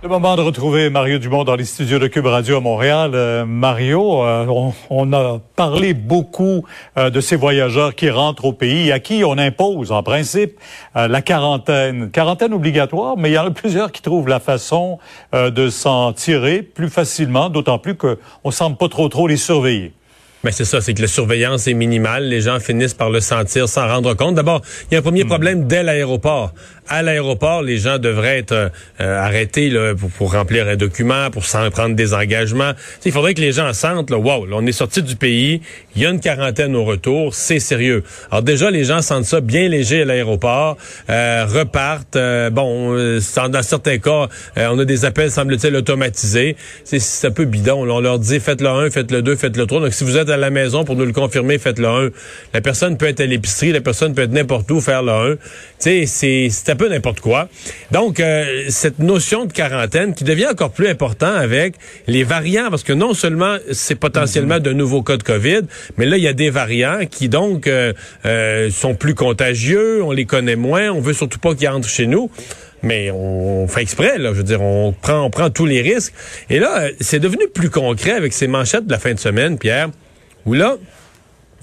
Le moment de retrouver Mario Dumont dans les studios de Cube Radio à Montréal. Euh, Mario, euh, on, a parlé beaucoup euh, de ces voyageurs qui rentrent au pays, à qui on impose en principe la quarantaine. Quarantaine obligatoire, mais il y en a plusieurs qui trouvent la façon de s'en tirer plus facilement, d'autant plus qu'on semble pas trop trop les surveiller. Mais c'est ça, c'est que la surveillance est minimale. Les gens finissent par le sentir sans rendre compte. D'abord, il y a un premier hmm. problème dès l'aéroport à l'aéroport, les gens devraient être euh, arrêtés là, pour, remplir un document, pour s'en prendre des engagements. il faudrait que les gens sentent, là, wow, là, on est sorti du pays, il y a une quarantaine au retour, c'est sérieux. Alors déjà, les gens sentent ça bien léger à l'aéroport, euh, repartent. Euh, bon, dans certains cas, on a des appels, semble-t-il, automatisés. C'est un peu bidon. on leur dit, faites le 1, faites le 2, faites le 3. Donc, si vous êtes à la maison pour nous le confirmer, faites le 1. La personne peut être à l'épicerie, la personne peut être n'importe où, faire le 1. Tu sais, c'est peu n'importe quoi. Donc, euh, cette notion de quarantaine qui devient encore plus important avec les variants, parce que non seulement c'est potentiellement de nouveaux cas de COVID, mais là, il y a des variants qui, donc, euh, euh, sont plus contagieux, on les connaît moins, on veut surtout pas qu'ils entrent chez nous. Mais on fait exprès, là. Je veux dire, on prend, on prend tous les risques. Et là, c'est devenu plus concret avec ces manchettes de la fin de semaine, Pierre, où là,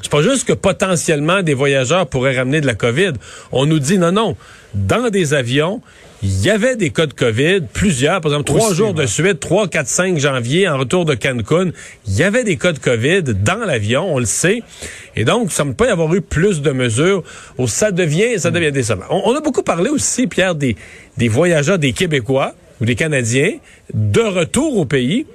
c'est pas juste que potentiellement des voyageurs pourraient ramener de la COVID. On nous dit non, non. Dans des avions, il y avait des cas de COVID, plusieurs, par exemple, trois jours de suite, 3, 4, 5 janvier, en retour de Cancun, il y avait des cas de COVID dans l'avion, on le sait. Et donc, ça ne peut pas y avoir eu plus de mesures ça devient, ça devient décevant. On, on, a beaucoup parlé aussi, Pierre, des, des voyageurs, des Québécois ou des Canadiens de retour au pays.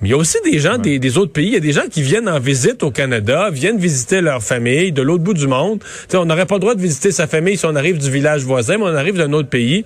Mais il y a aussi des gens des, autres pays. Il y a des gens qui viennent en visite au Canada, viennent visiter leur famille de l'autre bout du monde. on n'aurait pas le droit de visiter sa famille si on arrive du village voisin, mais on arrive d'un autre pays.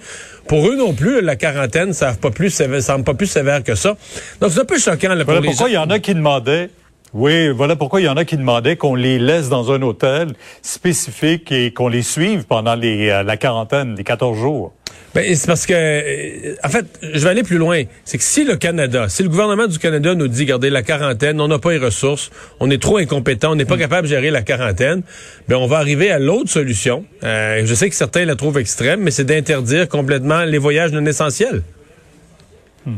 Pour eux non plus, la quarantaine ça pas plus sévère, semble pas plus sévère que ça. Donc c'est un peu choquant là, pour voilà pourquoi il y en a qui demandaient oui, voilà pourquoi il y en a qui demandaient qu'on les laisse dans un hôtel spécifique et qu'on les suive pendant les, euh, la quarantaine, les 14 jours. Ben, c'est parce que, euh, en fait, je vais aller plus loin. C'est que si le Canada, si le gouvernement du Canada nous dit, gardez la quarantaine, on n'a pas les ressources, on est trop incompétent, on n'est pas mm. capable de gérer la quarantaine, ben on va arriver à l'autre solution. Euh, je sais que certains la trouvent extrême, mais c'est d'interdire complètement les voyages non essentiels. Mm-hmm.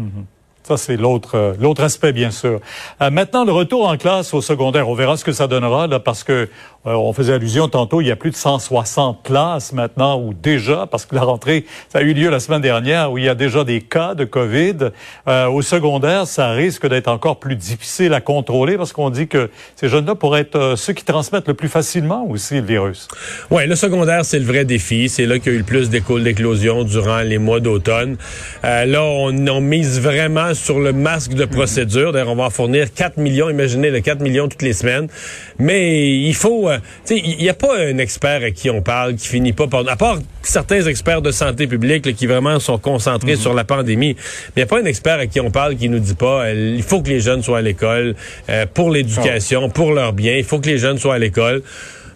Mm-hmm. Ça, c'est l'autre euh, l'autre aspect, bien sûr. Euh, maintenant, le retour en classe au secondaire. On verra ce que ça donnera, là, parce que euh, on faisait allusion tantôt, il y a plus de 160 classes maintenant, ou déjà, parce que la rentrée, ça a eu lieu la semaine dernière, où il y a déjà des cas de COVID. au secondaire, ça risque d'être encore plus difficile à contrôler, parce qu'on dit que ces jeunes-là pourraient être ceux qui transmettent le plus facilement aussi le virus. Oui, le secondaire, c'est le vrai défi. C'est là qu'il y a eu le plus d'écoles d'éclosion durant les mois d'automne. là, on, on mise vraiment sur le masque de procédure. D'ailleurs, on va en fournir 4 millions, imaginez le 4 millions toutes les semaines. Mais il faut, euh, tu sais, il n'y a pas un expert à qui on parle qui finit pas par, à part certains experts de santé publique qui vraiment sont concentrés mhm. sur la pandémie, mais il n'y a pas un expert à qui on parle qui nous dit pas, euh, il faut que les jeunes soient à l'école euh, pour l'éducation, ah. pour leur bien, il faut que les jeunes soient à l'école.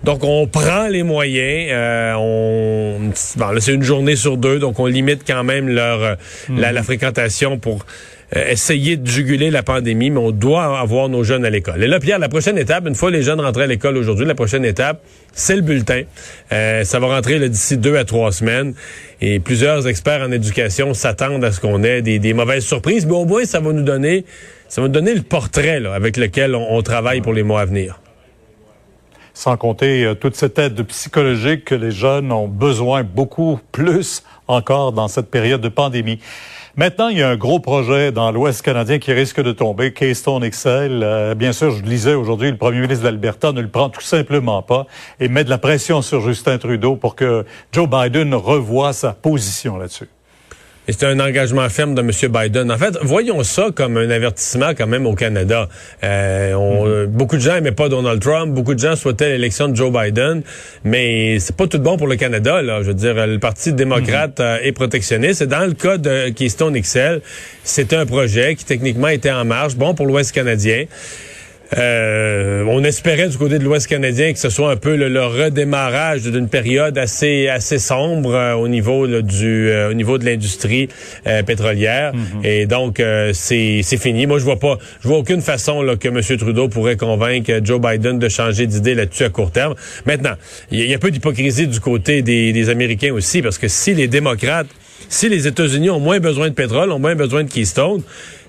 Donc, on prend les moyens. Euh, on, bon, c'est une journée sur deux, donc on limite quand même leur la, mhm. fréquentation pour euh, essayer de juguler la pandémie, mais on doit avoir nos jeunes à l'école. Et là, Pierre, la prochaine étape, une fois les jeunes rentrés à l'école aujourd'hui, la prochaine étape, c'est le bulletin. Euh, ça va rentrer d'ici deux à trois semaines. Et plusieurs experts en éducation s'attendent à ce qu'on ait des, mauvaises surprises, mais au moins, ça va nous donner, ça va nous donner le portrait là, avec lequel on, travaille pour les mois à venir sans compter euh, toute cette aide psychologique que les jeunes ont besoin beaucoup plus encore dans cette période de pandémie. Maintenant, il y a un gros projet dans l'Ouest canadien qui risque de tomber, Keystone XL. Euh, bien sûr, je lisais aujourd'hui, le premier ministre d'Alberta ne le prend tout simplement pas et met de la pression sur Justin Trudeau pour que Joe Biden revoie sa position là-dessus. Et c'est un engagement ferme de M. Biden. En fait, voyons ça comme un avertissement quand même au Canada. Euh, on, mm-hmm. Beaucoup de gens n'aimaient pas Donald Trump, beaucoup de gens souhaitaient l'élection de Joe Biden, mais c'est pas tout bon pour le Canada. Là. Je veux dire, le Parti démocrate mm-hmm. euh, est protectionniste. Et dans le cas de Keystone XL, c'est un projet qui techniquement était en marche, bon pour l'Ouest canadien. Euh, on espérait du côté de l'Ouest canadien que ce soit un peu le, redémarrage d'une période assez assez sombre euh, au niveau du euh, au niveau de l'industrie pétrolière mm-hmm. et donc c'est c'est fini. Moi je vois pas je vois aucune façon là, que M. Trudeau pourrait convaincre Joe Biden de changer d'idée là-dessus à court terme. Maintenant, il y, a un peu d'hypocrisie du côté des, des Américains aussi parce que si les démocrates si les États-Unis ont moins besoin de pétrole, ont moins besoin de Keystone,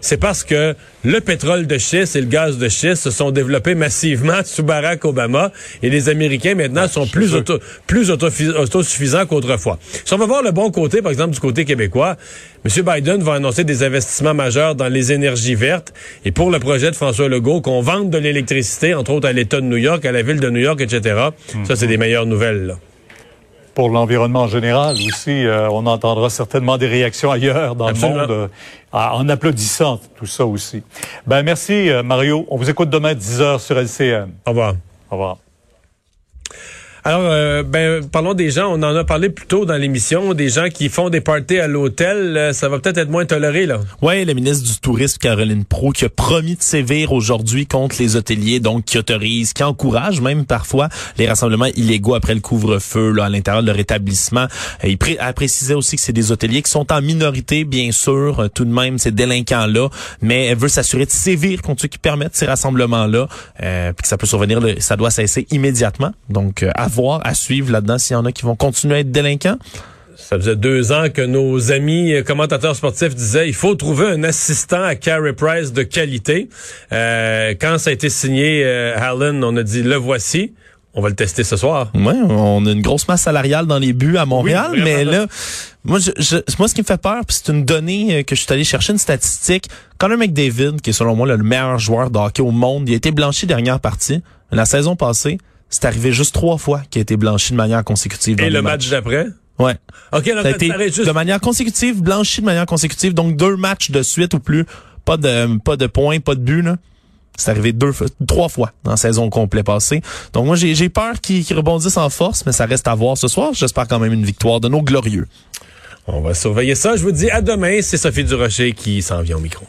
c'est parce que le pétrole de schiste et le gaz de schiste se sont développés massivement sous Barack Obama et les Américains maintenant sont plus auto, plus autosuffisants qu'autrefois. Si on va voir le bon côté, par exemple du côté québécois, M. Biden va annoncer des investissements majeurs dans les énergies vertes et pour le projet de François Legault qu'on vende de l'électricité, entre autres à l'État de New York, à la ville de New York, etc. Ça, c'est des meilleures nouvelles. Là pour l'environnement en général aussi. Euh, on entendra certainement des réactions ailleurs dans le monde euh, en applaudissant tout ça aussi. Ben merci euh, Mario. On vous écoute demain à 10 h sur LCM. Au revoir. Au revoir. Alors, euh, ben, parlons des gens. On en a parlé plus tôt dans l'émission, des gens qui font des parties à l'hôtel. Euh, ça va peut-être être moins toléré, là. Oui, la ministre du Tourisme, Caroline Pro, qui a promis de sévir aujourd'hui contre les hôteliers, donc qui autorise, qui encourage même parfois les rassemblements illégaux après le couvre-feu là, à l'intérieur de leur établissement. Euh, il a précisé aussi que c'est des hôteliers qui sont en minorité, bien sûr, tout de même, ces délinquants-là, mais elle veut s'assurer de sévir contre ceux qui permettent ces rassemblements-là, euh, puis que ça peut survenir, ça doit cesser immédiatement. Donc, voir, à suivre là-dedans s'il y en a qui vont continuer à être délinquants? Ça faisait deux ans que nos amis commentateurs sportifs disaient il faut trouver un assistant à Carey Price de qualité. Euh, quand ça a été signé, euh, Allen, on a dit le voici. On va le tester ce soir. Oui, on a une grosse masse salariale dans les buts à Montréal, mais là, moi, je, moi, ce qui me fait peur, c'est une donnée euh, que je suis allé chercher, une statistique. Connor McDavid, qui est selon moi le meilleur joueur de hockey au monde, il a été blanchi dernière partie. La saison passée, c'est arrivé juste trois fois qu'il a été blanchi de manière consécutive. Et le match d'après? Ouais. OK, ça a été de manière consécutive, blanchi de manière consécutive, donc deux matchs de suite ou plus. Pas de pas de points, pas de but, là. C'est arrivé deux trois fois dans la saison complète passée. Donc moi j'ai peur qu'ils rebondissent en force, mais ça reste à voir ce soir. J'espère quand même une victoire de nos glorieux. On va surveiller ça. Je vous dis à demain. C'est Sophie Durocher qui s'en vient au micro.